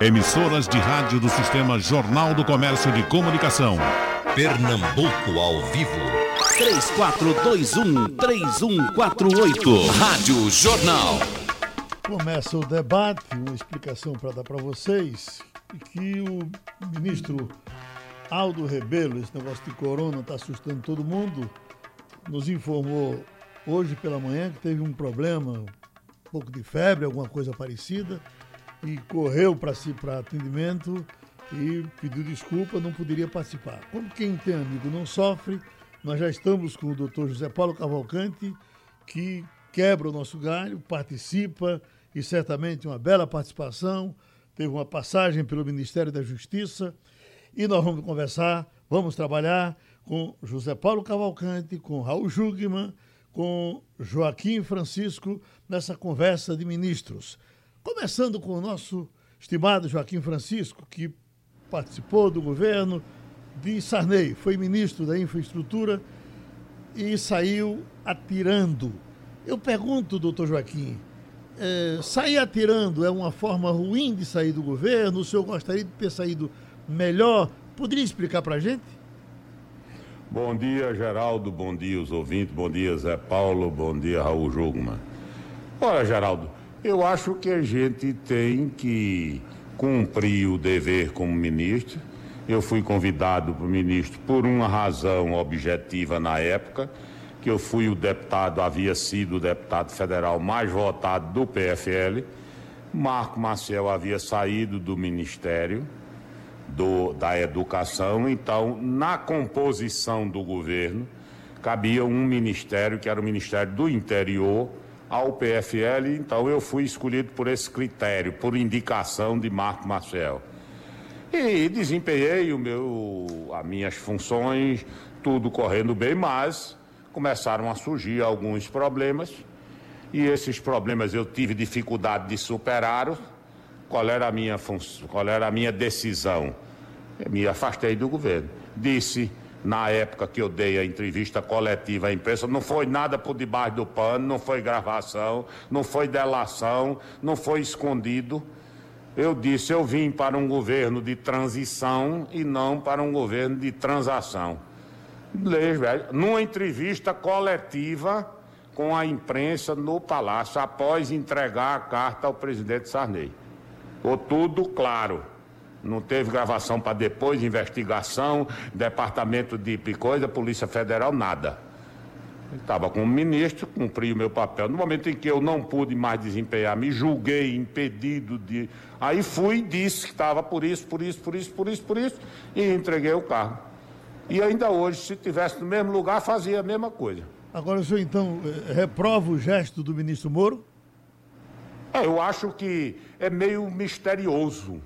Emissoras de rádio do Sistema Jornal do Comércio de Comunicação. Pernambuco ao vivo. 3421-3148. Rádio Jornal. Começa o debate, uma explicação para dar para vocês, que o ministro Aldo Rebelo, esse negócio de corona está assustando todo mundo, nos informou hoje pela manhã que teve um problema, um pouco de febre, alguma coisa parecida, e correu para si para atendimento e pediu desculpa, não poderia participar. Como quem tem amigo não sofre, nós já estamos com o doutor José Paulo Cavalcante, que quebra o nosso galho, participa e certamente uma bela participação. Teve uma passagem pelo Ministério da Justiça e nós vamos conversar, vamos trabalhar com José Paulo Cavalcante, com Raul Jugman, com Joaquim Francisco nessa conversa de ministros. Começando com o nosso estimado Joaquim Francisco, que participou do governo de Sarney, foi ministro da Infraestrutura e saiu atirando. Eu pergunto, doutor Joaquim, é, sair atirando é uma forma ruim de sair do governo? O senhor gostaria de ter saído melhor? Poderia explicar para a gente? Bom dia, Geraldo. Bom dia, os ouvintes. Bom dia, Zé Paulo. Bom dia, Raul Jugman. Olha, Geraldo, eu acho que a gente tem que cumprir o dever como ministro. Eu fui convidado para o ministro por uma razão objetiva na época, que eu fui o deputado, havia sido o deputado federal mais votado do PFL. Marco Maciel havia saído do Ministério do, da Educação, então, na composição do governo, cabia um ministério, que era o Ministério do Interior, ao PFL, então eu fui escolhido por esse critério, por indicação de Marco Marcel. E desempenhei o meu, as minhas funções, tudo correndo bem, mas começaram a surgir alguns problemas e esses problemas eu tive dificuldade de superar. Qual era a minha função, qual era a minha decisão? Eu me afastei do governo. Disse na época que eu dei a entrevista coletiva à imprensa, não foi nada por debaixo do pano, não foi gravação, não foi delação, não foi escondido. Eu disse, eu vim para um governo de transição e não para um governo de transação. Numa entrevista coletiva com a imprensa no Palácio, após entregar a carta ao presidente Sarney. Ficou tudo claro. Não teve gravação para depois, investigação, departamento de coisa, Polícia Federal, nada. Estava como ministro, cumpri o meu papel. No momento em que eu não pude mais desempenhar, me julguei impedido de. Aí fui e disse que estava por isso, por isso, por isso, por isso, por isso, e entreguei o carro. E ainda hoje, se tivesse no mesmo lugar, fazia a mesma coisa. Agora o senhor então eh, reprova o gesto do ministro Moro? É, eu acho que é meio misterioso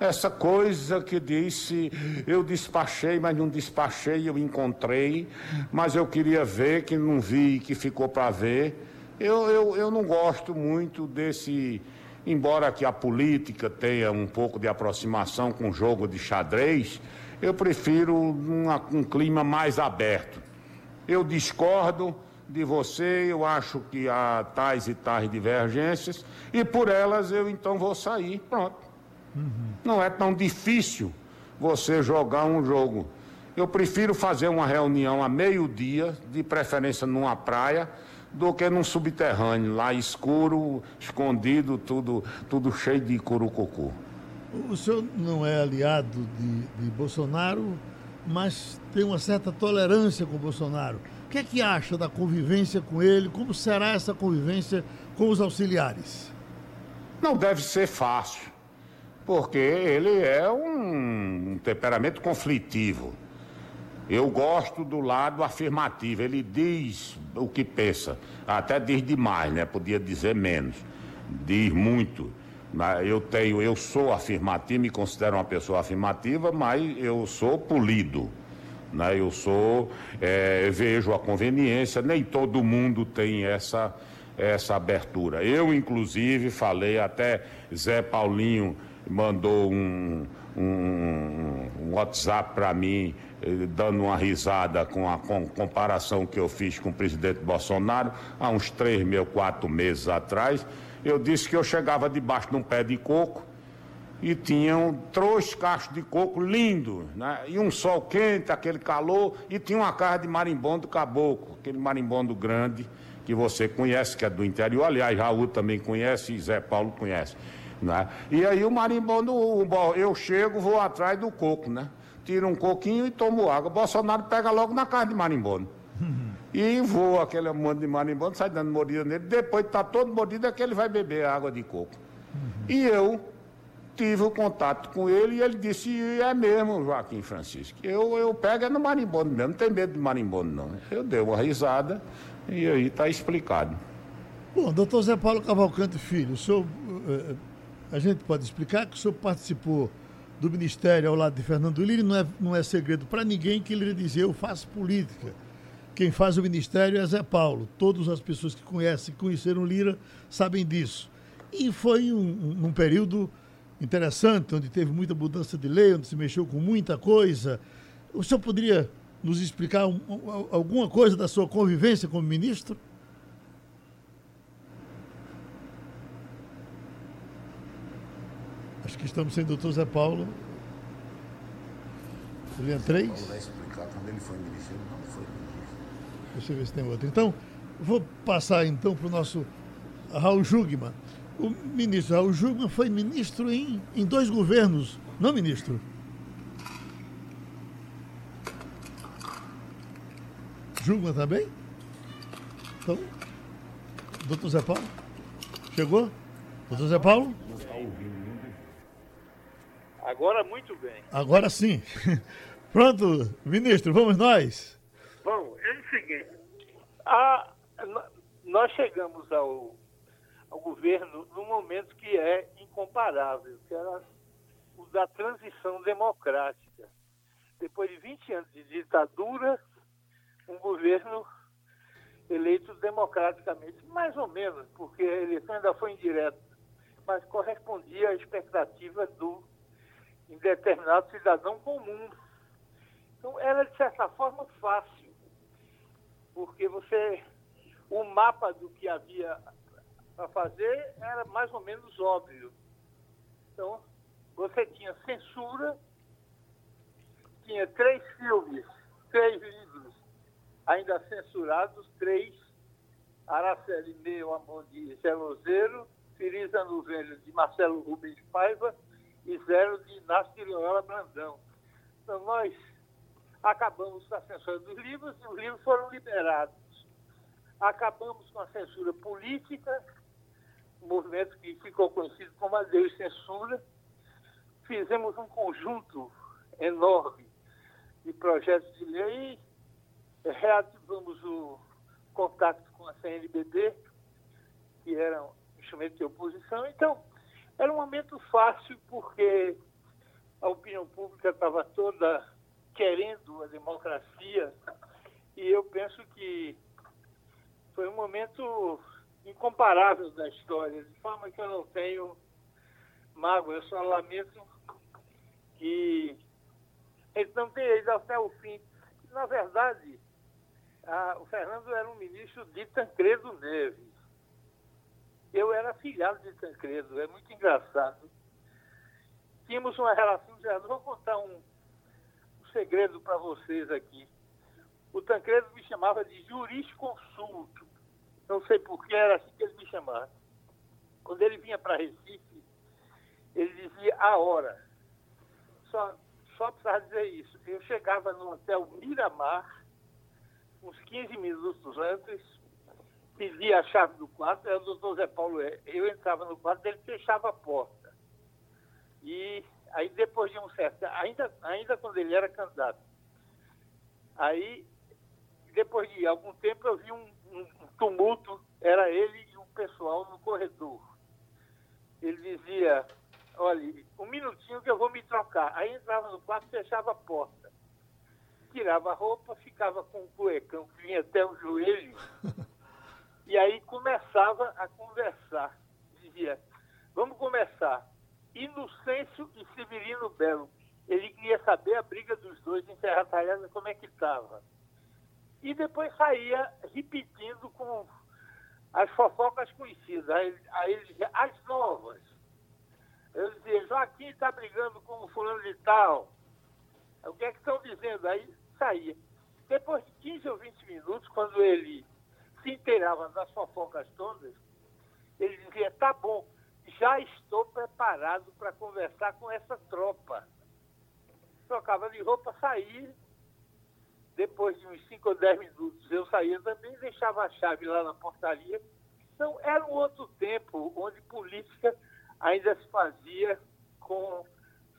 essa coisa que disse, eu despachei, mas não despachei, eu encontrei, mas eu queria ver, que não vi, que ficou para ver. Eu, eu, eu não gosto muito desse, embora que a política tenha um pouco de aproximação com o jogo de xadrez, eu prefiro uma, um clima mais aberto. Eu discordo de você, eu acho que há tais e tais divergências, e por elas eu então vou sair. Pronto. Uhum. Não é tão difícil você jogar um jogo. Eu prefiro fazer uma reunião a meio-dia, de preferência numa praia, do que num subterrâneo, lá escuro, escondido, tudo, tudo cheio de curucucu. O senhor não é aliado de, de Bolsonaro, mas tem uma certa tolerância com Bolsonaro. O que é que acha da convivência com ele? Como será essa convivência com os auxiliares? Não deve ser fácil porque ele é um, temperamento conflitivo. Eu gosto do lado afirmativo, ele diz o que pensa, até diz demais, né? Podia dizer menos, diz muito. Eu tenho, eu sou afirmativo, me considero uma pessoa afirmativa, mas eu sou polido. Né? Eu sou, é, vejo a conveniência, nem todo mundo tem essa, essa abertura. Eu, inclusive, falei até Zé Paulinho mandou um, um, um WhatsApp para mim, eh, dando uma risada com a com, comparação que eu fiz com o presidente Bolsonaro há uns três, mil, quatro meses atrás. Eu disse que eu chegava debaixo de um pé de coco e tinham três cachos de coco lindos, né? e um sol quente, aquele calor, e tinha uma casa de marimbondo caboclo, aquele marimbondo grande que você conhece, que é do interior, aliás, Raul também conhece e Zé Paulo conhece. Né? E aí o marimbondo, eu chego, vou atrás do coco, né? Tiro um coquinho e tomo água. Bolsonaro pega logo na casa de marimbondo. E voa aquele monte de marimbondo, sai dando mordida nele. Depois de estar tá todo mordido, é que ele vai beber água de coco. E eu tive o contato com ele e ele disse, é mesmo, Joaquim Francisco. Eu, eu pego é no marimbondo mesmo, não tem medo de marimbondo, não. Eu dei uma risada e aí está explicado. Bom, doutor Zé Paulo Cavalcante Filho, o senhor, eh, a gente pode explicar que o senhor participou do Ministério ao lado de Fernando Lira, não é, não é segredo para ninguém que ele dizia eu faço política. Quem faz o Ministério é Zé Paulo. Todas as pessoas que conhecem, conheceram Lira, sabem disso. E foi um, um período interessante, onde teve muita mudança de lei, onde se mexeu com muita coisa. O senhor poderia nos explicar um, alguma coisa da sua convivência como ministro? Acho que estamos sem o doutor Zé Paulo. Linha 3. Paulo vai explicar quando ele foi ministro, não foi ministro. Deixa eu ver se tem outro. Então, vou passar então para o nosso Raul Jugman. O ministro Raul Jugman foi ministro em, em dois governos, não ministro? Jugman também? Então, doutor Zé Paulo? Chegou? Doutor Zé Paulo? Agora muito bem. Agora sim. Pronto, ministro, vamos nós? Bom, é o seguinte, a, nós chegamos ao ao governo num momento que é incomparável, que era o da transição democrática. Depois de 20 anos de ditadura, um governo eleito democraticamente, mais ou menos, porque a eleição ainda foi indireta, mas correspondia à expectativa do indeterminado cidadão comum. Então era, de certa forma, fácil, porque você, o mapa do que havia para fazer era mais ou menos óbvio. Então, você tinha censura, tinha três filmes, três livros ainda censurados, três, Araceli Meu Amor de Zelozeiro, Feliza no Velho de Marcelo Rubens Paiva e Zero de Inácio Loyola Brandão. Então, nós acabamos com a censura dos livros e os livros foram liberados. Acabamos com a censura política um movimento que ficou conhecido como a Deus Censura. Fizemos um conjunto enorme de projetos de lei, reativamos o contato com a CNBB, que era um instrumento de oposição. Então, era um momento fácil, porque a opinião pública estava toda querendo a democracia, e eu penso que foi um momento incomparável da história, de forma que eu não tenho mágoa, eu só lamento que ele não tenha ido até o fim. Na verdade, a, o Fernando era um ministro de Tancredo Neves. Eu era filhado de Tancredo, é muito engraçado. Tínhamos uma relação já. Vou contar um, um segredo para vocês aqui. O Tancredo me chamava de jurisconsulto não sei porquê, era assim que ele me chamava. Quando ele vinha para Recife, ele dizia a hora. Só, só precisava dizer isso. Eu chegava no hotel Miramar, uns 15 minutos antes, pedia a chave do quarto, era o doutor Zé Paulo. Eu entrava no quarto, ele fechava a porta. E aí depois de um certo, ainda, ainda quando ele era candidato, aí depois de algum tempo eu vi um, um tumulto, era ele e o pessoal no corredor. Ele dizia, olha, um minutinho que eu vou me trocar. Aí entrava no quarto, fechava a porta. Tirava a roupa, ficava com um cuecão que vinha até o joelho. e aí começava a conversar. Dizia, vamos começar. Inocêncio e Severino Belo. Ele queria saber a briga dos dois em Serra Talhada, como é que estava e depois saía repetindo com as fofocas conhecidas. Aí, ele dizia, as novas. Eu dizia, Joaquim, está brigando com o fulano de tal? O que é que estão dizendo? Aí saía. Depois de 15 ou 20 minutos, quando ele se inteirava das fofocas todas, ele dizia, tá bom, já estou preparado para conversar com essa tropa. Trocava de roupa, saía. Depois de uns 5 ou 10 minutos, eu saía também, deixava a chave lá na portaria. Então, era um outro tempo onde política ainda se fazia com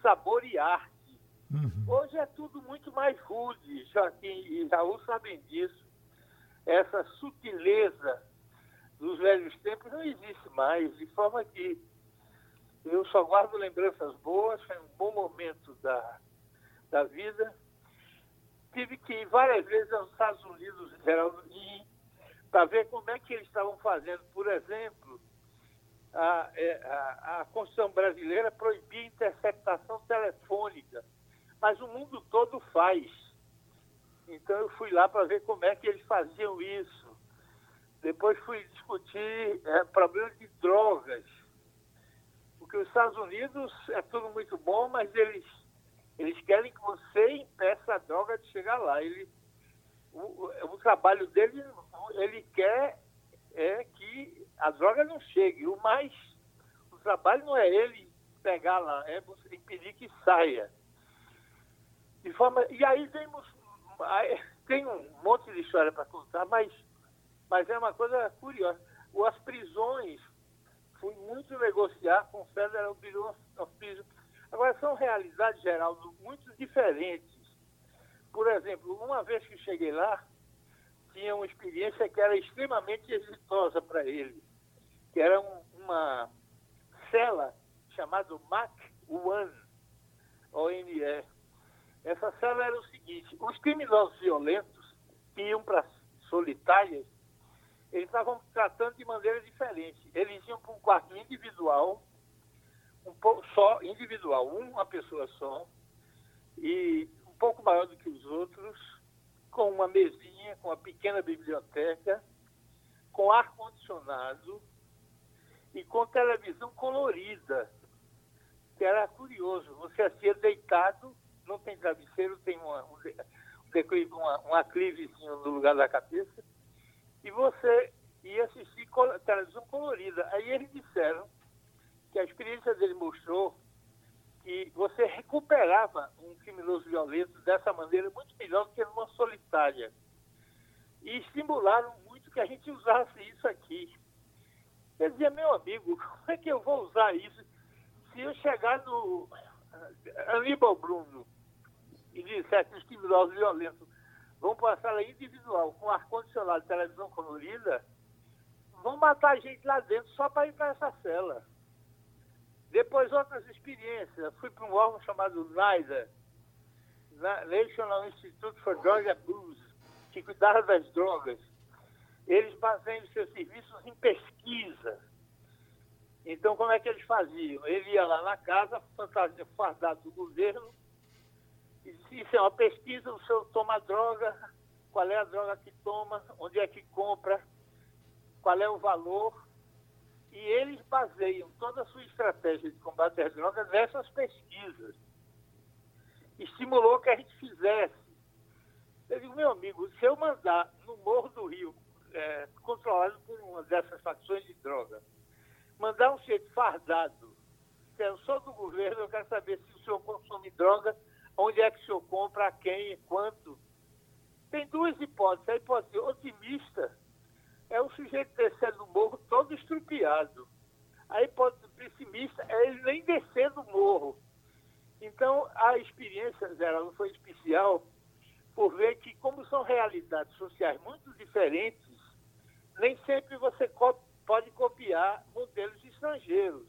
sabor e arte. Uhum. Hoje é tudo muito mais rude, Joaquim e Raul sabem disso. Essa sutileza dos velhos tempos não existe mais, de forma que eu só guardo lembranças boas, foi um bom momento da, da vida. Tive que ir várias vezes aos Estados Unidos, Geraldo, para ver como é que eles estavam fazendo. Por exemplo, a, é, a, a Constituição brasileira proibia interceptação telefônica, mas o mundo todo faz. Então eu fui lá para ver como é que eles faziam isso. Depois fui discutir é, problemas de drogas porque os Estados Unidos é tudo muito bom, mas eles, eles querem que você impeça a droga de chegar lá. Ele, o, o trabalho dele, ele quer é que a droga não chegue. O mais, o trabalho não é ele pegar lá, é você impedir que saia. De forma, e aí vemos, tem um monte de história para contar, mas, mas é uma coisa curiosa. As prisões fui muito negociar com o Federal Bureau of Prison. Agora, são realidades, Geraldo, muito diferentes. Por exemplo, uma vez que cheguei lá, tinha uma experiência que era extremamente exitosa para ele, que era um, uma cela chamada Mac One, ONE. Essa cela era o seguinte, os criminosos violentos que iam para solitárias eles estavam tratando de maneira diferente. Eles iam para um quarto individual, um pouco só, individual, uma pessoa só, e um pouco maior do que os outros, com uma mesinha, com uma pequena biblioteca, com ar-condicionado e com televisão colorida, era curioso. Você assistia deitado, não tem travesseiro, tem uma, um, uma, um aclivezinho no lugar da cabeça, e você ia assistir televisão colorida. Aí eles disseram que a experiência dele mostrou que você recuperava um criminoso violento dessa maneira muito melhor do que numa solitária. E estimularam muito que a gente usasse isso aqui. Eu dizia, meu amigo, como é que eu vou usar isso se eu chegar no Aníbal Bruno e disser que os criminosos violentos vão para a sala individual com ar-condicionado e televisão colorida, vão matar a gente lá dentro só para ir para essa cela. Depois, outras experiências. Fui para um órgão chamado NIDA, National Institute for Drug Abuse, que cuidava das drogas. Eles baseiam seus serviços em pesquisa. Então, como é que eles faziam? Ele ia lá na casa, fantasia fardado do governo, isso é uma pesquisa, o senhor toma droga, qual é a droga que toma, onde é que compra, qual é o valor. E eles baseiam toda a sua estratégia de combate às drogas nessas pesquisas. Estimulou que a gente fizesse. Eu digo, meu amigo, se eu mandar no Morro do Rio, é, controlado por uma dessas facções de droga, mandar um sujeito fardado, que eu sou do governo, eu quero saber se o senhor consome droga onde é que o senhor compra, a quem, quanto. Tem duas hipóteses. A hipótese otimista é o sujeito descendo do morro todo estrupiado. A hipótese pessimista é ele nem descer do morro. Então, a experiência não foi especial por ver que, como são realidades sociais muito diferentes, nem sempre você pode copiar modelos estrangeiros.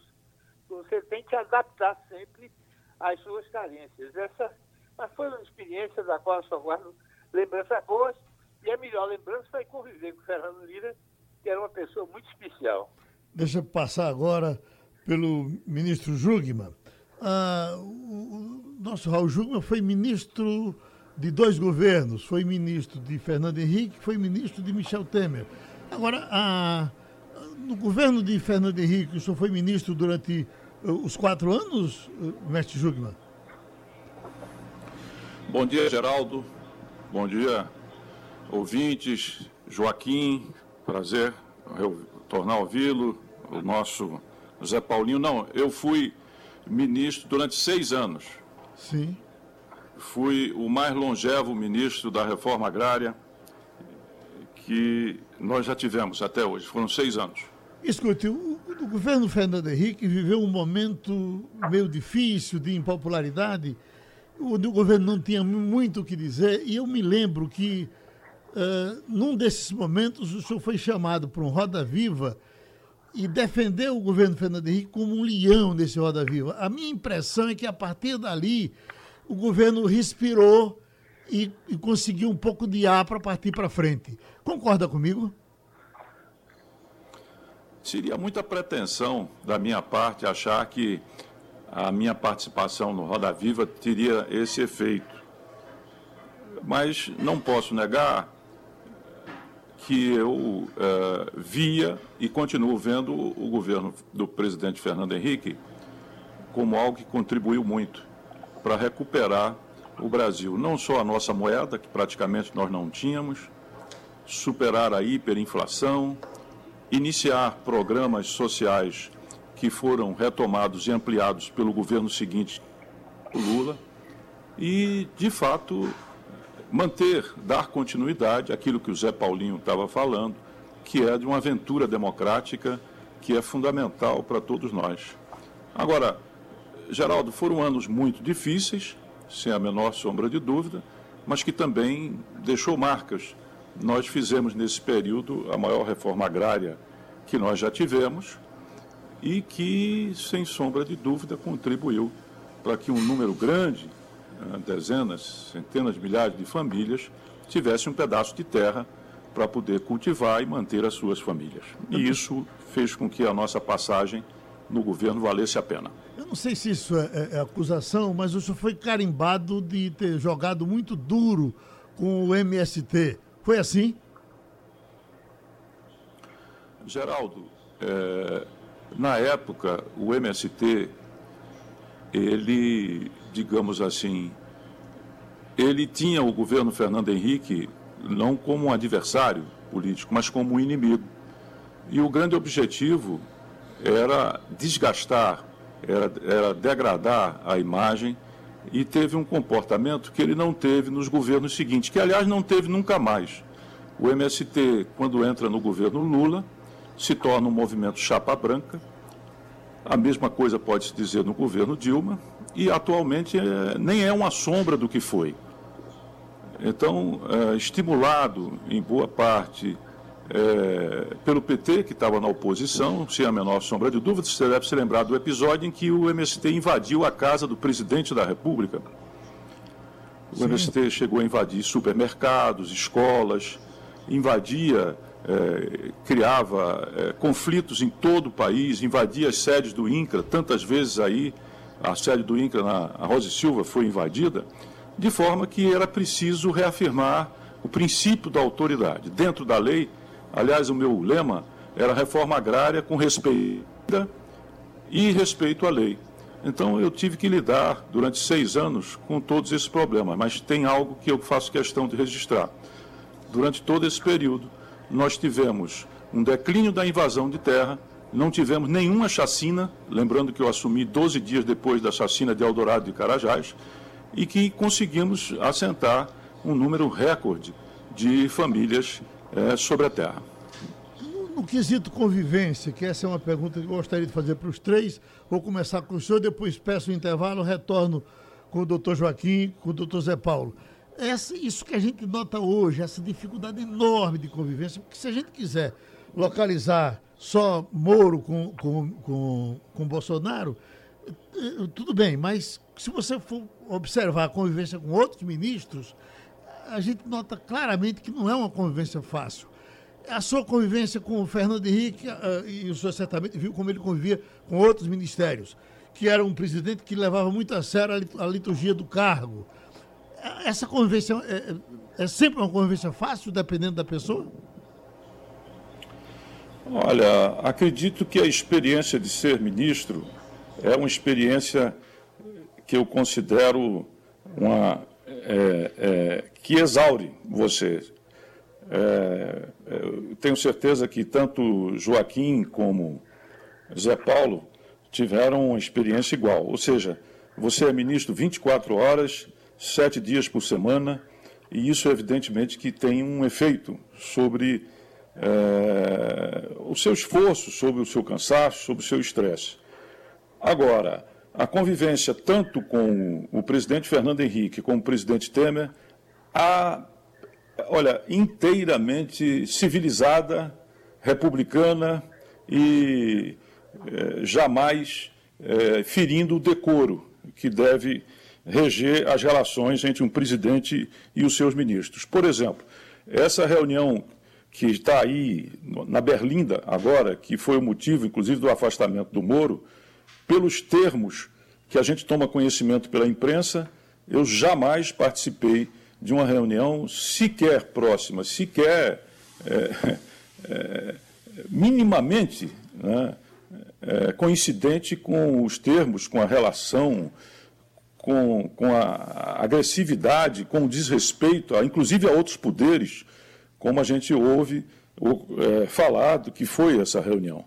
Você tem que adaptar sempre as suas carências. Essa mas foi uma experiência da qual só guardo lembranças boas e a melhor lembrança foi conviver com o Fernando Lira, que era uma pessoa muito especial. Deixa eu passar agora pelo ministro Jugman. Ah, o nosso Raul Jugman foi ministro de dois governos, foi ministro de Fernando Henrique, foi ministro de Michel Temer. Agora, no governo de Fernando Henrique, o senhor foi ministro durante os quatro anos, mestre Jugman? Bom dia, Geraldo. Bom dia, ouvintes. Joaquim, prazer tornar a ouvi-lo. O nosso Zé Paulinho. Não, eu fui ministro durante seis anos. Sim. Fui o mais longevo ministro da reforma agrária que nós já tivemos até hoje. Foram seis anos. Escute, o, o governo Fernando Henrique viveu um momento meio difícil de impopularidade. O, governo não tinha muito o que dizer e eu me lembro que uh, num desses momentos o senhor foi chamado para um Roda Viva e defendeu o governo Fernando Henrique como um leão nesse Roda Viva. A minha impressão é que a partir dali o governo respirou e, e conseguiu um pouco de ar para partir para frente. Concorda comigo? Seria muita pretensão da minha parte achar que a minha participação no Roda Viva teria esse efeito. Mas não posso negar que eu eh, via e continuo vendo o governo do presidente Fernando Henrique como algo que contribuiu muito para recuperar o Brasil. Não só a nossa moeda, que praticamente nós não tínhamos, superar a hiperinflação, iniciar programas sociais que foram retomados e ampliados pelo governo seguinte, Lula, e, de fato, manter, dar continuidade àquilo que o Zé Paulinho estava falando, que é de uma aventura democrática que é fundamental para todos nós. Agora, Geraldo, foram anos muito difíceis, sem a menor sombra de dúvida, mas que também deixou marcas. Nós fizemos nesse período a maior reforma agrária que nós já tivemos e que, sem sombra de dúvida, contribuiu para que um número grande dezenas, centenas de milhares de famílias tivessem um pedaço de terra para poder cultivar e manter as suas famílias. E isso fez com que a nossa passagem no governo valesse a pena. Eu não sei se isso é, é, é acusação, mas o senhor foi carimbado de ter jogado muito duro com o MST. Foi assim? Geraldo, é, na época, o MST, ele digamos assim, ele tinha o governo Fernando Henrique não como um adversário político, mas como um inimigo. E o grande objetivo era desgastar, era, era degradar a imagem e teve um comportamento que ele não teve nos governos seguintes, que aliás não teve nunca mais. O MST, quando entra no governo Lula, se torna um movimento chapa branca. A mesma coisa pode se dizer no governo Dilma, e atualmente é, nem é uma sombra do que foi. Então, é, estimulado em boa parte é, pelo PT, que estava na oposição, sem a menor sombra de dúvida, você deve se lembrar do episódio em que o MST invadiu a casa do presidente da República. O Sim. MST chegou a invadir supermercados, escolas, invadia, é, criava é, conflitos em todo o país, invadia as sedes do INCRA tantas vezes aí a sede do INCRA na Rosa Silva foi invadida, de forma que era preciso reafirmar o princípio da autoridade. Dentro da lei, aliás, o meu lema era reforma agrária com respeito e respeito à lei. Então eu tive que lidar durante seis anos com todos esses problemas, mas tem algo que eu faço questão de registrar. Durante todo esse período, nós tivemos um declínio da invasão de terra, não tivemos nenhuma chacina, lembrando que eu assumi 12 dias depois da chacina de Eldorado de Carajás, e que conseguimos assentar um número recorde de famílias é, sobre a terra. No, quesito convivência, que essa é uma pergunta que eu gostaria de fazer para os três, vou começar com o senhor, depois peço o intervalo, retorno com o doutor Joaquim, com o doutor Zé Paulo. Essa, isso que a gente nota hoje, essa dificuldade enorme de convivência, porque se a gente quiser localizar só Moro com, com, com, com Bolsonaro, eh, tudo bem, mas se você for observar a convivência com outros ministros, a gente nota claramente que não é uma convivência fácil. A sua convivência com o Fernando Henrique, uh, e o senhor certamente viu como ele convivia com outros ministérios, que era um presidente que levava muito a sério a liturgia do cargo. Essa convivência é, é sempre uma convivência fácil, dependendo da pessoa? Olha, acredito que a experiência de ser ministro é uma experiência que eu considero uma é, é, que exaure você. É, é tenho certeza que tanto Joaquim como Zé Paulo tiveram uma experiência igual. Ou seja, você é ministro 24 horas, sete dias por semana, e isso evidentemente que tem um efeito sobre é, o seu esforço, sobre o seu cansaço, sobre o seu estresse. Agora, a convivência tanto com o presidente Fernando Henrique como o presidente Temer, a, olha, inteiramente civilizada, republicana e é, jamais é, ferindo o decoro que deve reger as relações entre um presidente e os seus ministros. Por exemplo, essa reunião que está aí na Berlinda agora, que foi o motivo, inclusive, do afastamento do Moro, pelos termos que a gente toma conhecimento pela imprensa, eu jamais participei de uma reunião sequer próxima, sequer é, é, minimamente né, é, coincidente com os termos, com a relação, com, com a agressividade, com o desrespeito, a, inclusive a outros poderes, como a gente ouve é, falar que foi essa reunião.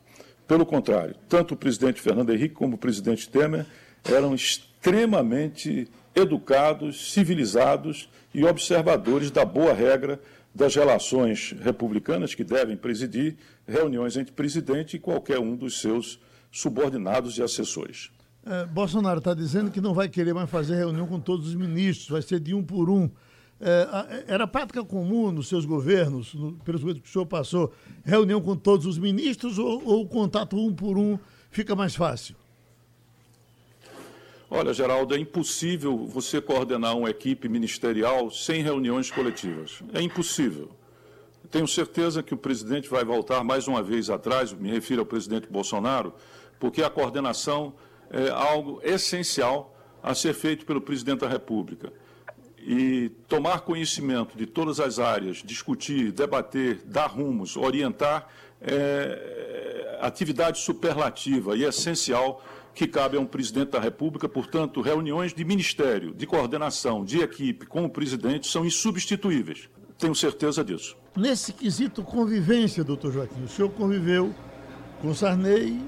Pelo contrário, tanto o presidente Fernando Henrique como o presidente Temer eram extremamente educados, civilizados e observadores da boa regra das relações republicanas que devem presidir reuniões entre presidente e qualquer um dos seus subordinados e assessores. É, Bolsonaro está dizendo que não vai querer mais fazer reunião com todos os ministros, vai ser de um por um. É, era prática comum nos seus governos, no, pelos governos que o senhor passou, reunião com todos os ministros ou, ou contato um por um fica mais fácil? Olha, Geraldo, é impossível você coordenar uma equipe ministerial sem reuniões coletivas. É impossível. Tenho certeza que o presidente vai voltar mais uma vez atrás, me refiro ao presidente Bolsonaro, porque a coordenação é algo essencial a ser feito pelo presidente da República e tomar conhecimento de todas as áreas, discutir, debater, dar rumos, orientar, é, atividade superlativa e essencial que cabe a um presidente da República. Portanto, reuniões de ministério, de coordenação, de equipe com o presidente são insubstituíveis. Tenho certeza disso. Nesse quesito convivência, doutor Joaquim, o senhor conviveu com Sarney,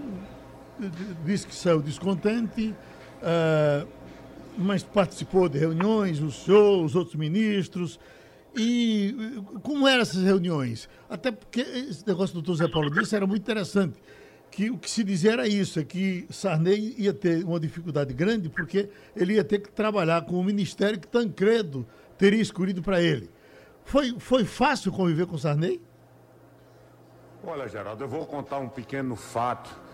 disse que saiu descontente. Uh, mas participou de reuniões, o senhor, os outros ministros. E como eram essas reuniões? Até porque esse negócio do doutor Zé Paulo disse era muito interessante. Que o que se dizia era isso, é que Sarney ia ter uma dificuldade grande porque ele ia ter que trabalhar com o ministério que Tancredo teria escolhido para ele. Foi, foi fácil conviver com Sarney? Olha, Geraldo, eu vou contar um pequeno fato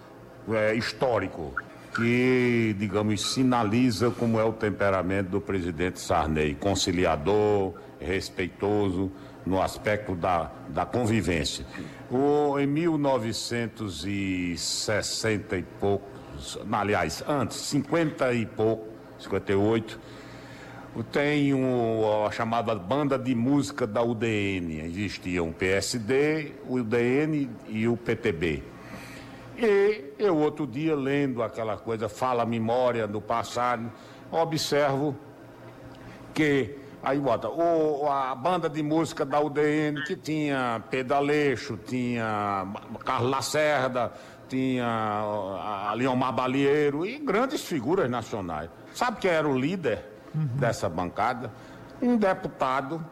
é, histórico que, digamos, sinaliza como é o temperamento do presidente Sarney, conciliador, respeitoso no aspecto da, da convivência. O, em 1960 e poucos, aliás, antes, 50 e pouco, 58, tem um, a chamada banda de música da UDN. Existiam o PSD, o UDN e o PTB. E eu, outro dia, lendo aquela coisa, fala memória do passado, observo que, aí bota, o, a banda de música da UDN, que tinha Pedaleixo, tinha Carlos Lacerda, tinha a Leomar Balieiro e grandes figuras nacionais. Sabe quem era o líder uhum. dessa bancada? Um deputado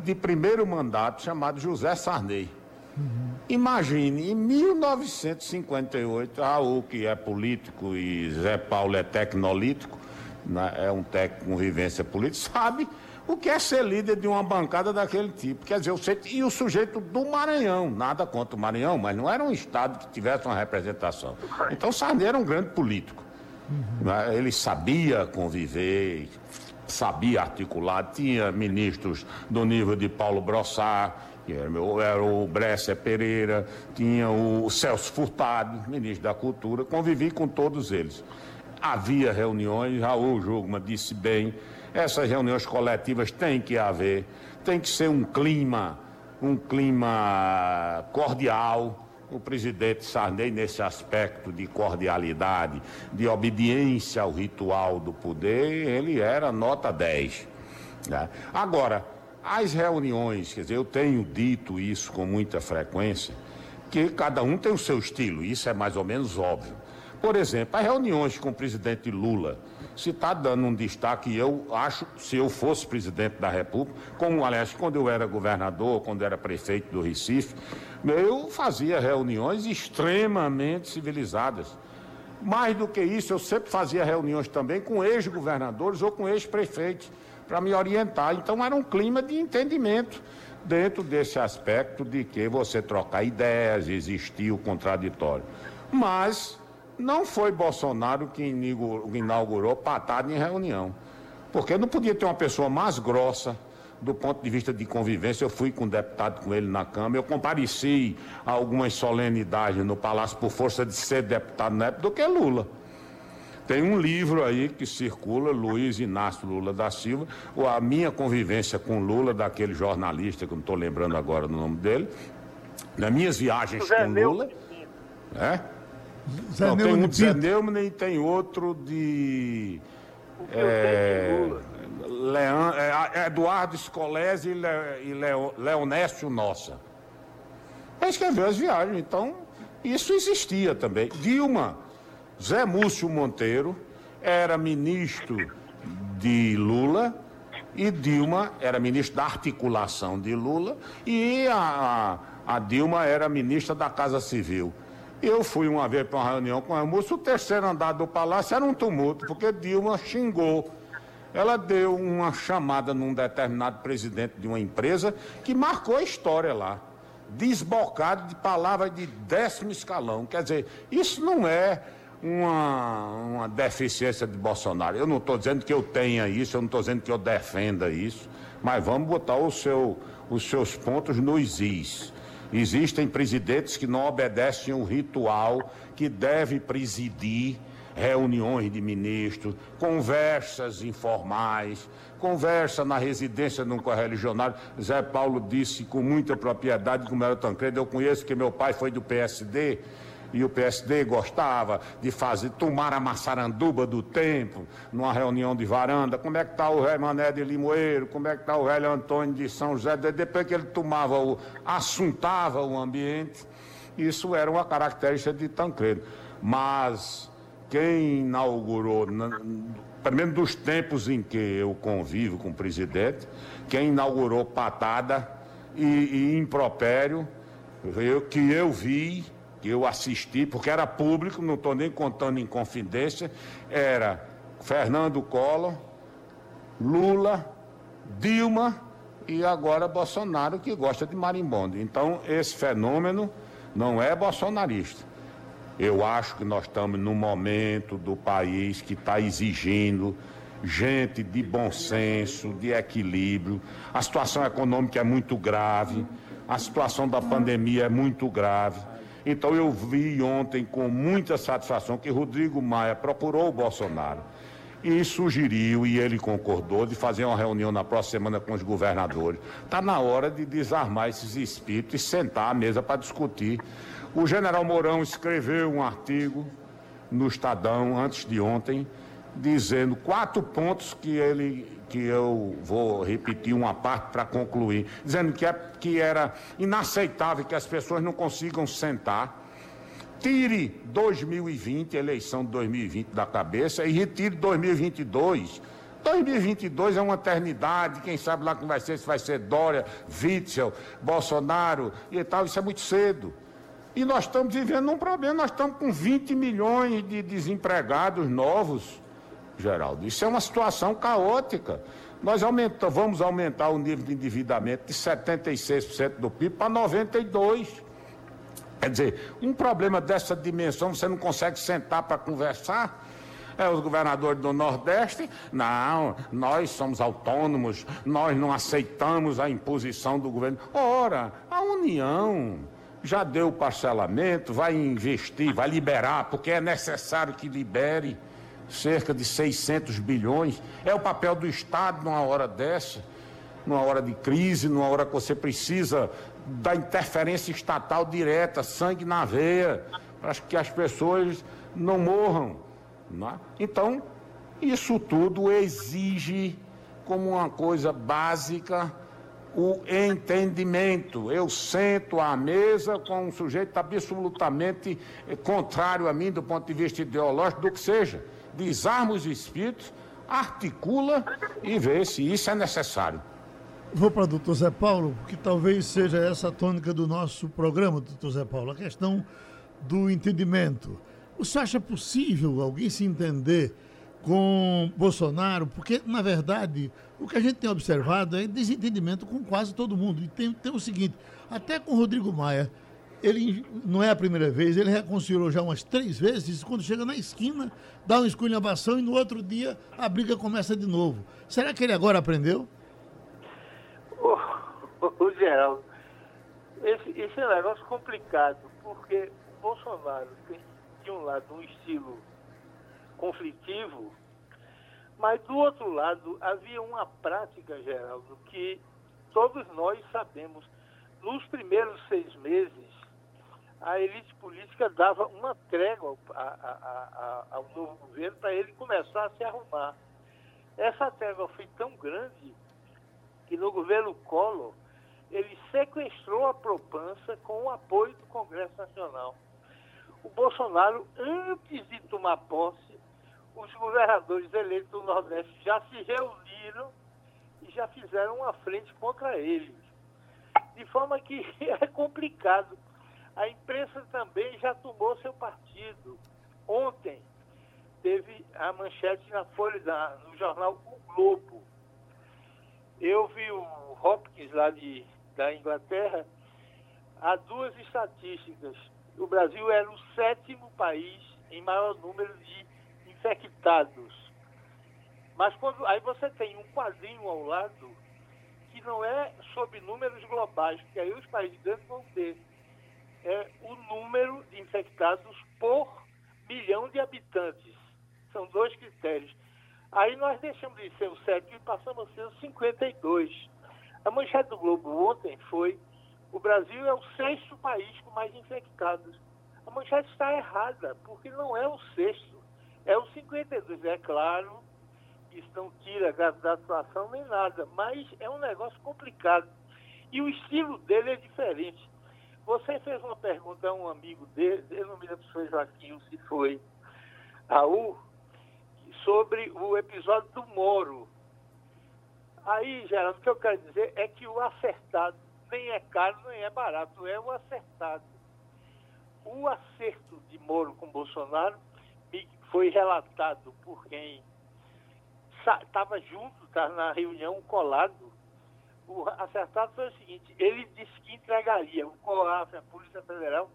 de primeiro mandato chamado José Sarney. Uhum. Imagine, em 1958, Raul, que é político e Zé Paulo é tecnolítico, né, é um técnico com vivência política, sabe o que é ser líder de uma bancada daquele tipo. Quer dizer, o e o sujeito do Maranhão, nada contra o Maranhão, mas não era um estado que tivesse uma representação. Então Sarney era um grande político. Uhum. Ele sabia conviver, sabia articular, tinha ministros do nível de Paulo Brossard, era, o Bresser Pereira, tinha o Celso Furtado, ministro da Cultura, convivi com todos eles. Havia reuniões, Raul Jugman disse bem, essas reuniões coletivas têm que haver, tem que ser um clima, um clima cordial, o presidente Sarney, nesse aspecto de cordialidade, de obediência ao ritual do poder, ele era nota 10. Né? Agora, as reuniões, quer dizer, eu tenho dito isso com muita frequência, que cada um tem o seu estilo, isso é mais ou menos óbvio. Por exemplo, as reuniões com o presidente Lula, se está dando um destaque, eu acho, se eu fosse presidente da República, como aliás, quando eu era governador, quando era prefeito do Recife, eu fazia reuniões extremamente civilizadas. Mais do que isso, eu sempre fazia reuniões também com ex-governadores ou com ex-prefeitos para me orientar. Então era um clima de entendimento dentro desse aspecto de que você trocar ideias, existir o contraditório. Mas não foi Bolsonaro que inaugurou patada em reunião. Porque não podia ter uma pessoa mais grossa, do ponto de vista de convivência, eu fui com o deputado com ele na Câmara, eu compareci a algumas solenidades no Palácio por força de ser deputado na época do que Lula. Tem um livro aí que circula, Luiz Inácio Lula da Silva, ou a minha convivência com Lula, daquele jornalista, que eu não estou lembrando agora do nome dele, nas minhas viagens Zé com Lula. É? Zé não, tem um de Zé Neumann e tem outro de. É, Leão, é, Eduardo Scolese e, Le, e Leo, Leonécio Nossa. Ele escreveu as viagens, então isso existia também. Dilma, Zé Múcio Monteiro era ministro de Lula e Dilma era ministra da articulação de Lula e a, a Dilma era ministra da Casa Civil. Eu fui uma vez para uma reunião com a Múcio, o terceiro andar do palácio era um tumulto, porque Dilma xingou ela deu uma chamada num determinado presidente de uma empresa que marcou a história lá. Desbocado de palavras de décimo escalão. Quer dizer, isso não é uma, uma deficiência de Bolsonaro. Eu não estou dizendo que eu tenha isso, eu não estou dizendo que eu defenda isso, mas vamos botar o seu, os seus pontos nos is. Existem presidentes que não obedecem o ritual que deve presidir reuniões de ministros, conversas informais, conversa na residência de um correligionário. Zé Paulo disse com muita propriedade, como era Tancredo, eu conheço que meu pai foi do PSD, e o PSD gostava de fazer, tomar a maçaranduba do tempo, numa reunião de varanda, como é que está o velho Mané de Limoeiro, como é que está o velho Antônio de São José, depois que ele tomava o, assuntava o ambiente, isso era uma característica de Tancredo. Mas quem inaugurou, pelo menos dos tempos em que eu convivo com o presidente, quem inaugurou patada e, e impropério, eu, que eu vi, que eu assisti, porque era público, não estou nem contando em confidência, era Fernando Collor, Lula, Dilma e agora Bolsonaro, que gosta de marimbondo. Então, esse fenômeno não é bolsonarista. Eu acho que nós estamos num momento do país que está exigindo gente de bom senso, de equilíbrio. A situação econômica é muito grave, a situação da pandemia é muito grave. Então eu vi ontem com muita satisfação que Rodrigo Maia procurou o Bolsonaro e sugeriu, e ele concordou, de fazer uma reunião na próxima semana com os governadores. Está na hora de desarmar esses espíritos e sentar à mesa para discutir o general Mourão escreveu um artigo no Estadão antes de ontem, dizendo quatro pontos que ele que eu vou repetir uma parte para concluir, dizendo que, é, que era inaceitável que as pessoas não consigam sentar. Tire 2020, eleição de 2020 da cabeça e retire 2022. 2022 é uma eternidade, quem sabe lá como vai ser, se vai ser Dória, Witzel, Bolsonaro e tal, isso é muito cedo. E nós estamos vivendo um problema, nós estamos com 20 milhões de desempregados novos, Geraldo. Isso é uma situação caótica. Nós aumenta, vamos aumentar o nível de endividamento de 76% do PIB para 92%. Quer dizer, um problema dessa dimensão, você não consegue sentar para conversar? É, os governadores do Nordeste, não, nós somos autônomos, nós não aceitamos a imposição do governo. Ora, a União já deu parcelamento, vai investir, vai liberar, porque é necessário que libere cerca de 600 bilhões. É o papel do Estado numa hora dessa, numa hora de crise, numa hora que você precisa da interferência estatal direta, sangue na veia, para que as pessoas não morram. Não é? Então, isso tudo exige, como uma coisa básica, o entendimento. Eu sento à mesa com um sujeito absolutamente contrário a mim do ponto de vista ideológico, do que seja. Desarma os espíritos, articula e vê se isso é necessário. Vou para o doutor Zé Paulo, que talvez seja essa a tônica do nosso programa, doutor Zé Paulo, a questão do entendimento. Senhor acha possível alguém se entender com Bolsonaro? Porque, na verdade, o que a gente tem observado é desentendimento com quase todo mundo. E tem, tem o seguinte, até com Rodrigo Maia, ele não é a primeira vez, ele reconciliou já umas três vezes, quando chega na esquina, dá uma esculhambação e no outro dia a briga começa de novo. Será que ele agora aprendeu? O, o Geraldo, esse, esse é um negócio complicado, porque o Bolsonaro tem, de um lado, um estilo conflitivo, mas do outro lado havia uma prática, Geraldo, que todos nós sabemos. Nos primeiros seis meses, a elite política dava uma trégua a, a, a, ao novo governo para ele começar a se arrumar. Essa trégua foi tão grande que no governo Collor ele sequestrou a propança com o apoio do Congresso Nacional. O Bolsonaro, antes de tomar posse, os governadores eleitos do Nordeste já se reuniram e já fizeram uma frente contra eles. De forma que é complicado. A imprensa também já tomou seu partido. Ontem teve a manchete na Folha, da, no jornal O Globo. Eu vi o Hopkins lá de, da Inglaterra, há duas estatísticas. O Brasil era o sétimo país em maior número de infectados. Mas quando aí você tem um quadrinho ao lado que não é sob números globais, porque aí os países grandes vão ter é o número de infectados por milhão de habitantes. São dois critérios. Aí nós deixamos de ser o sétimo e passamos a ser o 52. A manchete do Globo ontem foi o Brasil é o sexto país com mais infectados. A manchete está errada, porque não é o sexto, é o 52. É claro, isso não tira da atuação nem nada, mas é um negócio complicado. E o estilo dele é diferente. Você fez uma pergunta a um amigo dele, eu não me lembro se foi Joaquim ou se foi Raul, sobre o episódio do Moro. Aí, Geraldo, o que eu quero dizer é que o acertado nem é caro, nem é barato, é o acertado. O acerto de Moro com Bolsonaro foi relatado por quem estava junto, estava na reunião colado, o acertado foi o seguinte, ele disse que entregaria, o COAF, a Polícia Federal,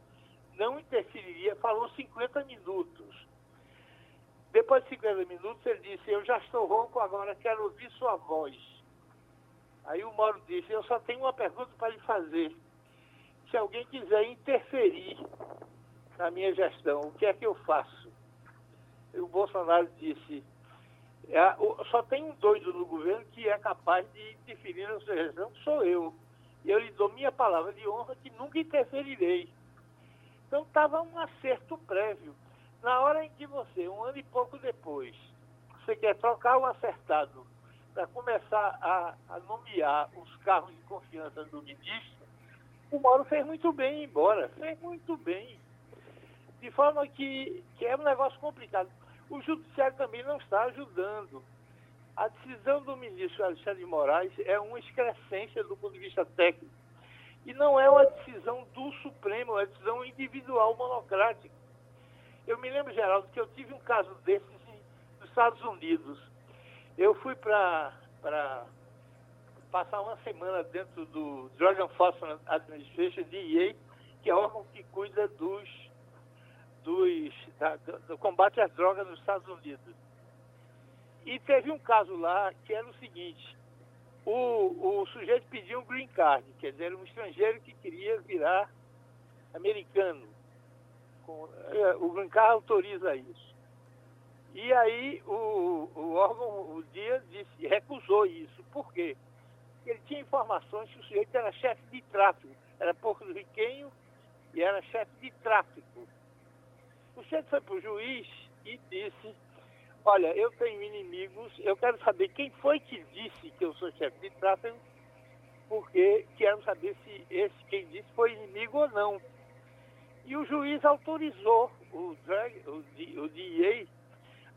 não interferiria, falou 50 minutos. Depois de 50 minutos, ele disse, eu já estou rouco, agora quero ouvir sua voz. Aí o Mauro disse, eu só tenho uma pergunta para lhe fazer. Se alguém quiser interferir na minha gestão, o que é que eu faço? E o Bolsonaro disse, é, só tem um doido no governo que é capaz de interferir na sua gestão, sou eu. E eu lhe dou minha palavra de honra que nunca interferirei. Então estava um acerto prévio. Na hora em que você, um ano e pouco depois, você quer trocar o acertado para começar a, a, nomear os carros de confiança do ministro, o Mauro fez muito bem embora, fez muito bem. De forma que, que é um negócio complicado. O Judiciário também não está ajudando. A decisão do ministro Alexandre de Moraes é uma excrescência do ponto de vista técnico. E não é uma decisão do Supremo, é uma decisão individual monocrática. Eu me lembro, Geraldo, que eu tive um caso desses nos Estados Unidos. Eu fui para passar uma semana dentro do Drug Enforcement Administration, DEA, que é órgão que cuida dos dos, da, do combate às drogas nos Estados Unidos. E teve um caso lá que era o seguinte: o, o sujeito pediu um green card, quer dizer, um estrangeiro que queria virar americano. É, o green card autoriza isso. E aí o, o órgão, o dia, disse, recusou isso. Por quê? Ele tinha informações que o sujeito era chefe de tráfico, era porto-riquenho e era chefe de tráfico. O sujeito foi para o juiz e disse, olha, eu tenho inimigos, eu quero saber quem foi que disse que eu sou chefe de tráfico, porque quero saber se esse quem disse foi inimigo ou não. E o juiz autorizou o, drag, o, o DEA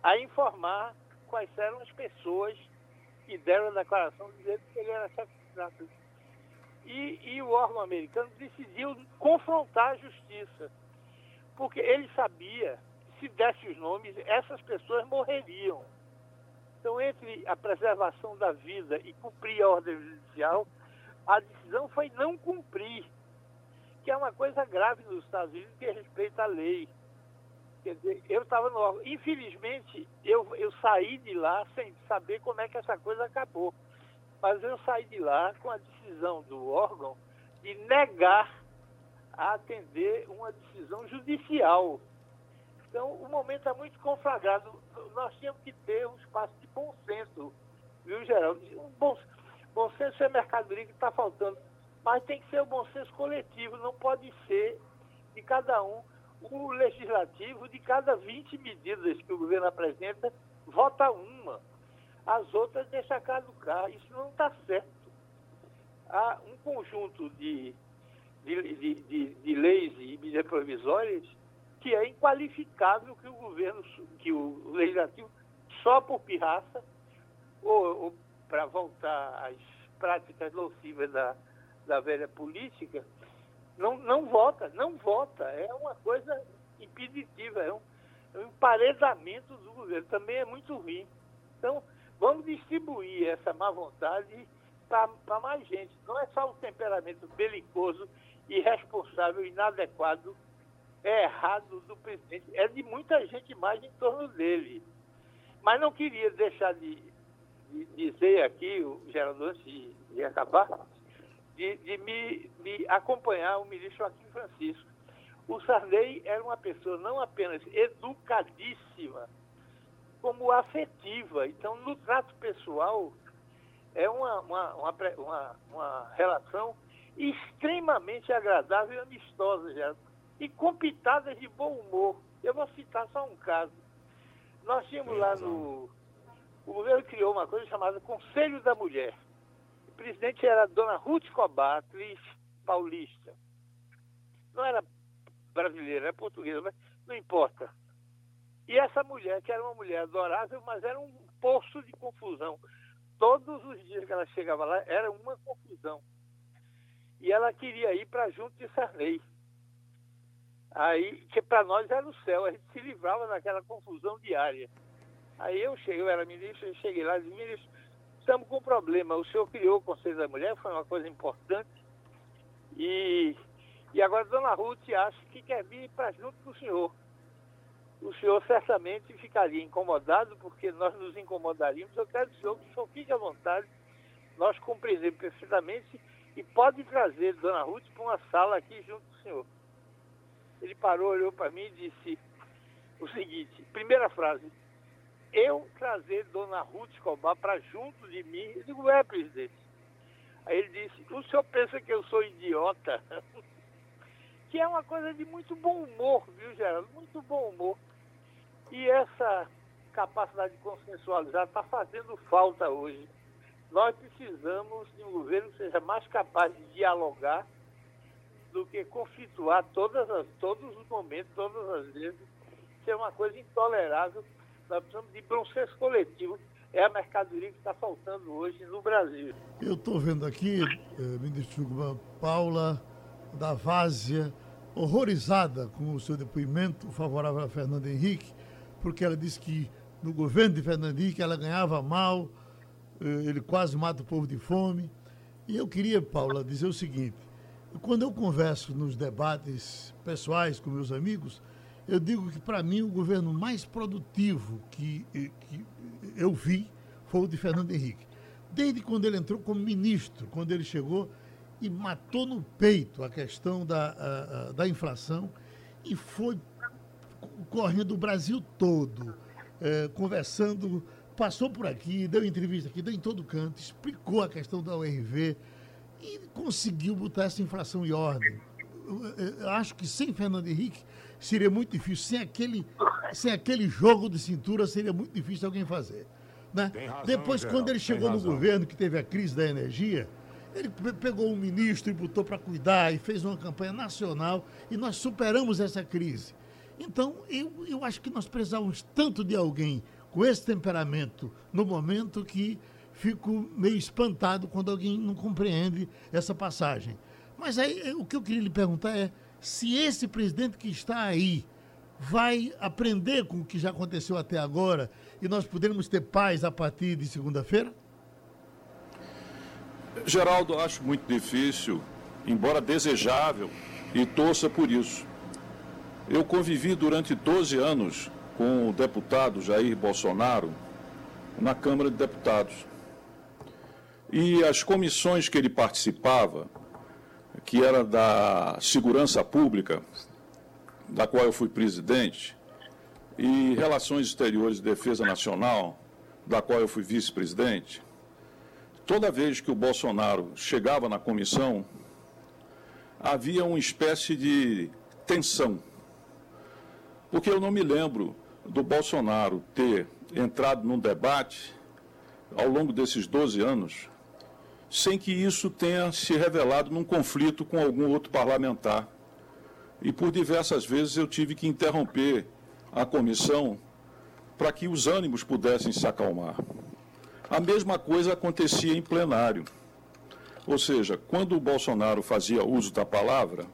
a informar quais eram as pessoas que deram a declaração dizendo que ele era chefe de tráfico. E, e o órgão americano decidiu confrontar a justiça, porque ele sabia que se desse os nomes, essas pessoas morreriam. Então, entre a preservação da vida e cumprir a ordem judicial, a decisão foi não cumprir que é uma coisa grave nos Estados Unidos que respeita a lei. Quer dizer, eu estava no. Infelizmente, eu, eu saí de lá sem saber como é que essa coisa acabou. Mas eu saí de lá com a decisão do órgão de negar a atender uma decisão judicial. Então, o momento é muito conflagrado. Nós tínhamos que ter um espaço de bom senso, viu, Geraldo? Um bom, bom senso é mercadoria que está faltando mas tem que ser o bom senso coletivo, não pode ser de cada um. O legislativo, de cada 20 medidas que o governo apresenta, vota uma. As outras deixa caducar. Isso não está certo. Há um conjunto de, de, de, de, de leis e medidas provisórias que é inqualificável que o governo, que o legislativo, só por pirraça, ou, ou para voltar às práticas nocivas da, da velha política, não, não vota, não vota. É uma coisa impeditiva, é um, é um emparedamento do governo. Também é muito ruim. Então, vamos distribuir essa má vontade para mais gente. Não é só o temperamento belicoso, irresponsável, inadequado, errado do presidente, é de muita gente mais em torno dele. Mas não queria deixar de, de dizer aqui, o Geraldo, antes de, de acabar, de, de me, acompanhar o ministro Joaquim Francisco. O Sarney era uma pessoa não apenas educadíssima, como afetiva. Então, no trato pessoal, é uma, uma, uma, uma relação extremamente agradável e amistosa, e com pitadas de bom humor. Eu vou citar só um caso. Nós tínhamos lá no. O governo criou uma coisa chamada Conselho da Mulher presidente era a dona Ruth Cobar, atriz paulista. Não era brasileira, era portuguesa, mas não importa. E essa mulher, que era uma mulher adorável, mas era um poço de confusão. Todos os dias que ela chegava lá, era uma confusão. E ela queria ir para junto de Sarney. Aí, que para nós era o céu, a gente se livrava daquela confusão diária. Aí eu cheguei, eu era ministro, eu cheguei lá e disse, ministro, estamos com um problema. O senhor criou o Conselho da Mulher, foi uma coisa importante. E, e agora a dona Ruth acha que quer vir para junto com o senhor. O senhor certamente ficaria incomodado, porque nós nos incomodaríamos. Eu quero dizer que o senhor fique à vontade, nós compreendemos perfeitamente e pode trazer Dona Ruth para uma sala aqui junto com o senhor. Ele parou, olhou para mim e disse o seguinte: primeira frase, eu trazer Dona Ruth Escobar para junto de mim. Eu digo, é, presidente. Aí ele disse, o senhor pensa que eu sou idiota? que é uma coisa de muito bom humor, viu, Geraldo? Muito bom humor. E essa capacidade de consensualizar está fazendo falta hoje. Nós precisamos de um governo que seja mais capaz de dialogar do que conflituar todas as, todos os momentos, todas as vezes. Isso é uma coisa intolerável nós precisamos de bom senso coletivo. É a mercadoria que está faltando hoje no Brasil. Eu estou vendo aqui, eh, ministro Paula da Várzea, horrorizada com o seu depoimento favorável a Fernando Henrique, porque ela disse que no governo de Fernando Henrique ela ganhava mal, ele quase mata o povo de fome. E eu queria, Paula, dizer o seguinte: quando eu converso nos debates pessoais com meus amigos, eu digo que, para mim, o governo mais produtivo que, que eu vi foi o de Fernando Henrique. Desde quando ele entrou como ministro, quando ele chegou e matou no peito a questão da, a, a, da inflação e foi correndo o Brasil todo, é, conversando passou por aqui, deu entrevista aqui, deu em todo canto, explicou a questão da URV e conseguiu botar essa inflação em ordem. Eu, acho que sem Fernando Henrique seria muito difícil, sem aquele, sem aquele jogo de cintura seria muito difícil alguém fazer. Né? Razão, Depois, quando ele chegou no governo, que teve a crise da energia, ele pe- pegou um ministro e botou para cuidar e fez uma campanha nacional e nós superamos essa crise. Então, eu, eu acho que nós precisamos tanto de alguém com esse temperamento no momento que fico meio espantado quando alguém não compreende essa passagem. Mas aí eh, o que eu queria lhe perguntar é se esse presidente que está aí vai aprender com o que já aconteceu até agora e nós poderemos ter paz a partir de segunda-feira? Geraldo, acho muito difícil, embora desejável, e torça por isso. Eu convivi durante 12 anos com o deputado Jair Bolsonaro na Câmara de Deputados. E as comissões que ele participava, que era da Segurança Pública, da qual eu fui presidente, e Relações Exteriores e Defesa Nacional, da qual eu fui vice-presidente, toda vez que o Bolsonaro chegava na comissão, havia uma espécie de tensão. Porque eu não me lembro do Bolsonaro ter entrado num debate ao longo desses 12 anos sem que isso tenha se revelado num conflito com algum outro parlamentar. E por diversas vezes eu tive que interromper a comissão para que os ânimos pudessem se acalmar. A mesma coisa acontecia em plenário. Ou seja, quando o Bolsonaro fazia uso da palavra,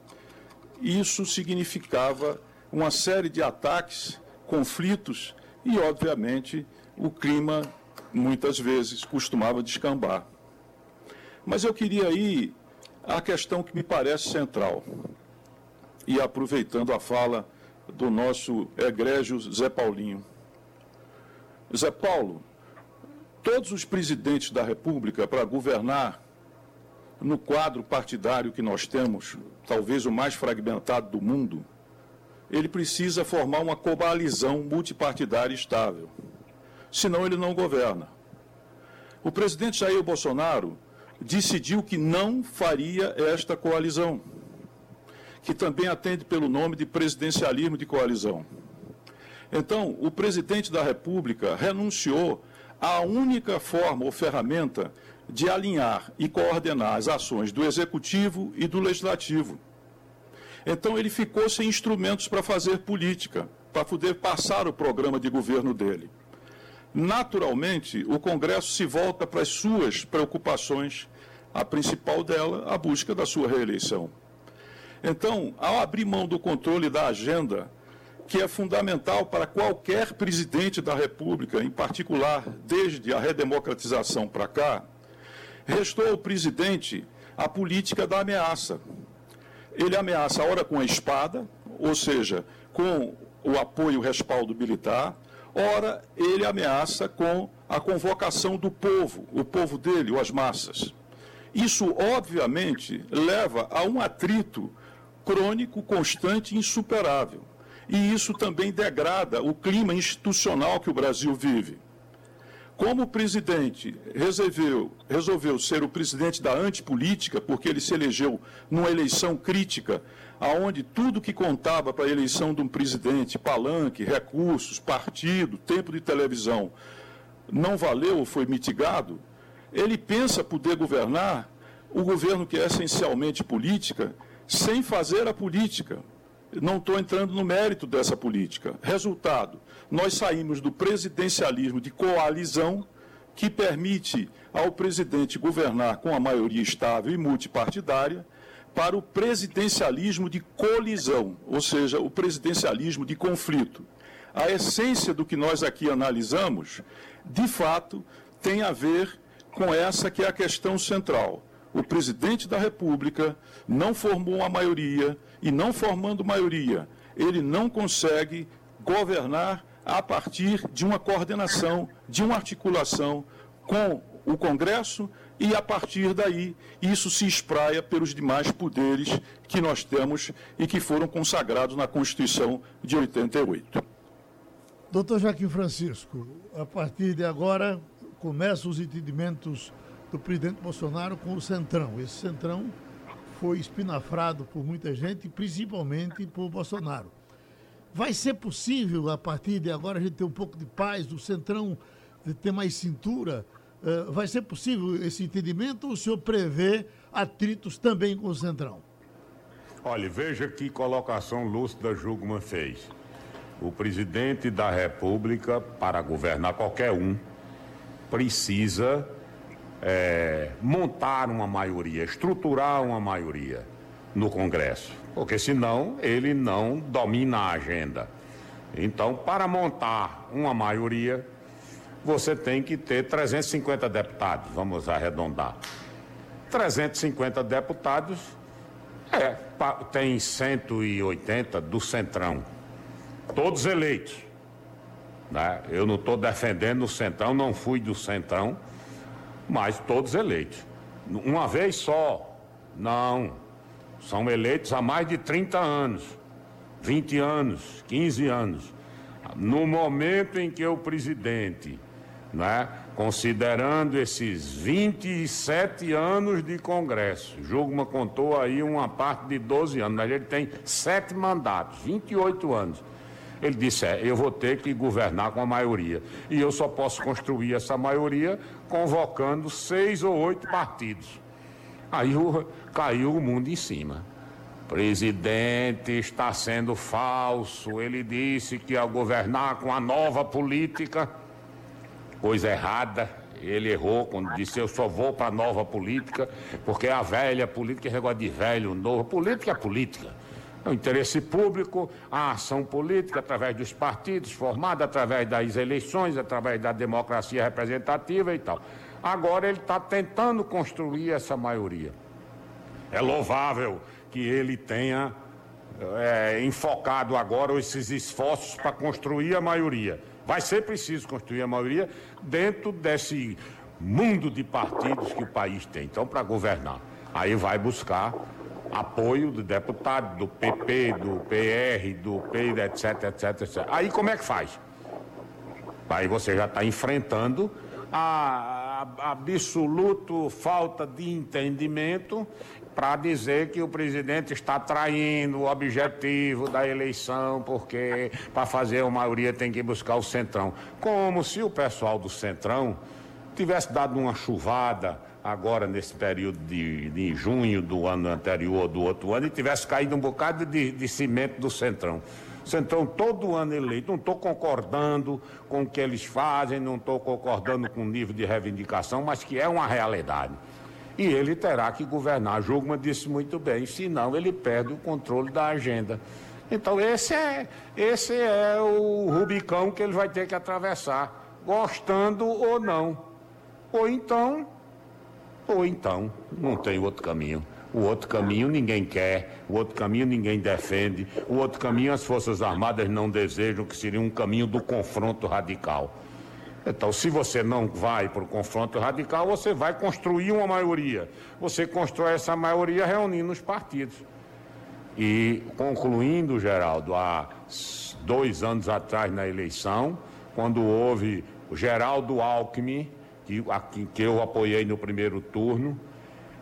isso significava uma série de ataques, conflitos e, obviamente, o clima muitas vezes costumava descambar. Mas eu queria ir à questão que me parece central. E aproveitando a fala do nosso egrégio Zé Paulinho. Zé Paulo, todos os presidentes da República para governar no quadro partidário que nós temos, talvez o mais fragmentado do mundo, ele precisa formar uma coalizão multipartidária estável. Senão ele não governa. O presidente Jair Bolsonaro decidiu que não faria esta coalizão, que também atende pelo nome de presidencialismo de coalizão. Então, o presidente da República renunciou à única forma ou ferramenta de alinhar e coordenar as ações do executivo e do legislativo. Então, ele ficou sem instrumentos para fazer política, para poder passar o programa de governo dele. Naturalmente, o Congresso se volta para as suas preocupações, a principal dela, a busca da sua reeleição. Então, ao abrir mão do controle da agenda, que é fundamental para qualquer presidente da República, em particular desde a redemocratização para cá, restou ao presidente a política da ameaça. Ele ameaça, ora com a espada, ou seja, com o apoio e o respaldo militar, ora ele ameaça com a convocação do povo, o povo dele, ou as massas. Isso, obviamente, leva a um atrito crônico, constante e insuperável. E isso também degrada o clima institucional que o Brasil vive. Como o presidente resolveu, resolveu ser o presidente da antipolítica, porque ele se elegeu numa eleição crítica, aonde tudo que contava para a eleição de um presidente, palanque, recursos, partido, tempo de televisão, não valeu ou foi mitigado, ele pensa poder governar o governo que é essencialmente política, sem fazer a política. Não estou entrando no mérito dessa política. Resultado: nós saímos do presidencialismo de coalizão, que permite ao presidente governar com a maioria estável e multipartidária, para o presidencialismo de colisão, ou seja, o presidencialismo de conflito. A essência do que nós aqui analisamos, de fato, tem a ver com essa que é a questão central. O presidente da República não formou uma maioria e, não formando maioria, ele não consegue governar a partir de uma coordenação, de uma articulação com o Congresso e, a partir daí, isso se espraia pelos demais poderes que nós temos e que foram consagrados na Constituição de 88. Doutor Joaquim Francisco, a partir de agora começam os entendimentos do presidente Bolsonaro com o Centrão. Esse Centrão foi espinafrado por muita gente, principalmente por Bolsonaro. Vai ser possível, a partir de agora, a gente ter um pouco de paz, do Centrão de ter mais cintura? Uh, vai ser possível esse entendimento ou o senhor prevê atritos também com o Centrão? Olha, veja que colocação lúcida Jugman fez. O presidente da República, para governar qualquer um, precisa é, montar uma maioria, estruturar uma maioria no Congresso, porque senão ele não domina a agenda. Então, para montar uma maioria, você tem que ter 350 deputados, vamos arredondar. 350 deputados, é, tem 180 do Centrão, todos eleitos. Né? Eu não estou defendendo o Centrão, não fui do Centrão, mas todos eleitos. Uma vez só. Não. São eleitos há mais de 30 anos, 20 anos, 15 anos. No momento em que o presidente, né, considerando esses 27 anos de Congresso, Jugma contou aí uma parte de 12 anos, mas ele tem sete mandatos, 28 anos. Ele disse: é, eu vou ter que governar com a maioria. E eu só posso construir essa maioria convocando seis ou oito partidos. Aí caiu o mundo em cima. Presidente está sendo falso. Ele disse que ia governar com a nova política. Coisa errada. Ele errou quando disse eu só vou para a nova política, porque a velha política é negócio de velho, novo. Política é política o interesse público, a ação política através dos partidos, formada através das eleições, através da democracia representativa e tal. Agora ele está tentando construir essa maioria. É louvável que ele tenha é, enfocado agora esses esforços para construir a maioria. Vai ser preciso construir a maioria dentro desse mundo de partidos que o país tem. Então, para governar, aí vai buscar apoio do deputado, do PP, do PR, do PID, etc, etc, etc. Aí como é que faz? Aí você já está enfrentando a, a absoluto falta de entendimento para dizer que o presidente está traindo o objetivo da eleição, porque para fazer a maioria tem que buscar o centrão. Como se o pessoal do centrão tivesse dado uma chuvada agora nesse período de, de junho do ano anterior, do outro ano, e tivesse caído um bocado de, de cimento do Centrão. Centrão todo ano eleito, não estou concordando com o que eles fazem, não estou concordando com o nível de reivindicação, mas que é uma realidade. E ele terá que governar. Jugman disse muito bem, senão ele perde o controle da agenda. Então esse é, esse é o Rubicão que ele vai ter que atravessar, gostando ou não. Ou então ou então, não tem outro caminho. O outro caminho ninguém quer, o outro caminho ninguém defende, o outro caminho as Forças Armadas não desejam, que seria um caminho do confronto radical. Então, se você não vai para o confronto radical, você vai construir uma maioria. Você constrói essa maioria reunindo os partidos. E concluindo, Geraldo, há dois anos atrás na eleição, quando houve o Geraldo Alckmin que, aqui, que eu apoiei no primeiro turno,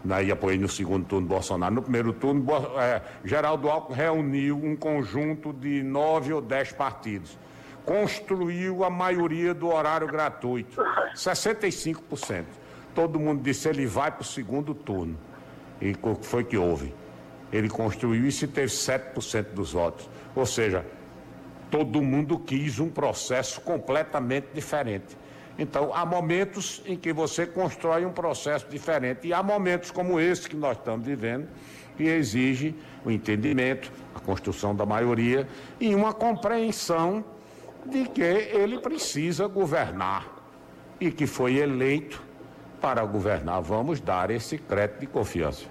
né, e apoiei no segundo turno Bolsonaro. No primeiro turno, é, Geraldo Alckmin reuniu um conjunto de nove ou dez partidos. Construiu a maioria do horário gratuito, 65%. Todo mundo disse ele vai para o segundo turno. E o que foi que houve? Ele construiu isso e teve 7% dos votos. Ou seja, todo mundo quis um processo completamente diferente. Então, há momentos em que você constrói um processo diferente e há momentos como esse que nós estamos vivendo que exige o entendimento, a construção da maioria e uma compreensão de que ele precisa governar e que foi eleito para governar. Vamos dar esse crédito de confiança.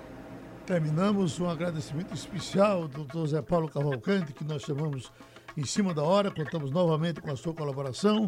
Terminamos um agradecimento especial ao doutor Zé Paulo Cavalcante, que nós chamamos em cima da hora, contamos novamente com a sua colaboração